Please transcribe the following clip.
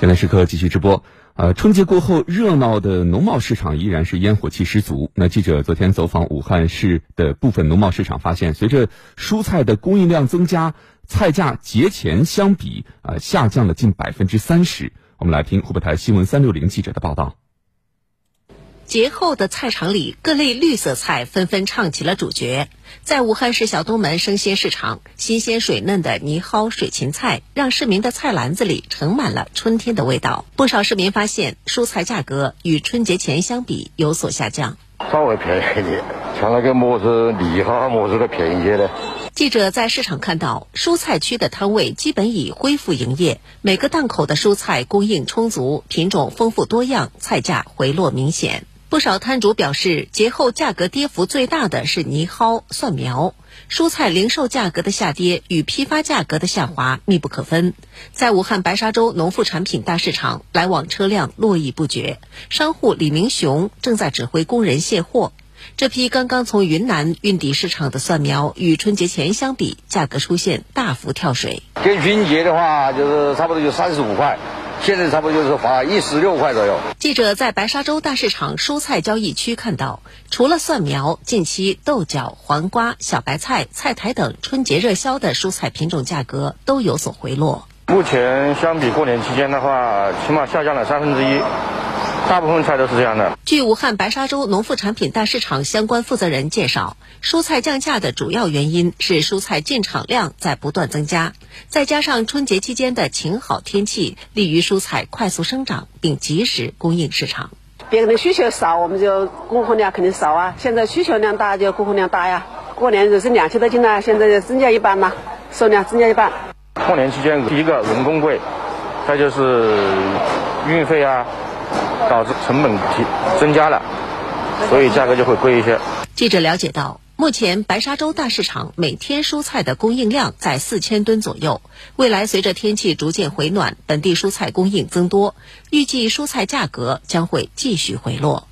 现在时刻继续直播。呃，春节过后，热闹的农贸市场依然是烟火气十足。那记者昨天走访武汉市的部分农贸市场，发现随着蔬菜的供应量增加，菜价节前相比啊下降了近百分之三十。我们来听湖北台新闻三六零记者的报道。节后的菜场里，各类绿色菜纷纷唱起了主角。在武汉市小东门生鲜市场，新鲜水嫩的泥蒿、水芹菜让市民的菜篮子里盛满了春天的味道。不少市民发现，蔬菜价格与春节前相比有所下降，稍微便宜一点，像那个么子泥蒿么子的便宜些的。记者在市场看到，蔬菜区的摊位基本已恢复营业，每个档口的蔬菜供应充足，品种丰富多样，菜价回落明显。不少摊主表示，节后价格跌幅最大的是泥蒿、蒜苗。蔬菜零售价格的下跌与批发价格的下滑密不可分。在武汉白沙洲农副产品大市场，来往车辆络绎不绝，商户李明雄正在指挥工人卸货。这批刚刚从云南运抵市场的蒜苗，与春节前相比，价格出现大幅跳水。跟春节的话，就是差不多就三十五块。现在差不多就是花一十六块左右。记者在白沙洲大市场蔬菜交易区看到，除了蒜苗，近期豆角、黄瓜、小白菜、菜苔等春节热销的蔬菜品种价格都有所回落。目前相比过年期间的话，起码下降了三分之一。大部分菜都是这样的。据武汉白沙洲农副产品大市场相关负责人介绍，蔬菜降价的主要原因是蔬菜进场量在不断增加，再加上春节期间的晴好天气，利于蔬菜快速生长并及时供应市场。别人的需求少，我们就供货量肯定少啊。现在需求量大，就供货量大呀。过年就是两千多斤呢，现在就增加一半了，数量增加一半。过年期间，第一个人工贵，再就是运费啊。导致成本提增加了，所以价格就会贵一些。记者了解到，目前白沙洲大市场每天蔬菜的供应量在四千吨左右。未来随着天气逐渐回暖，本地蔬菜供应增多，预计蔬菜价格将会继续回落。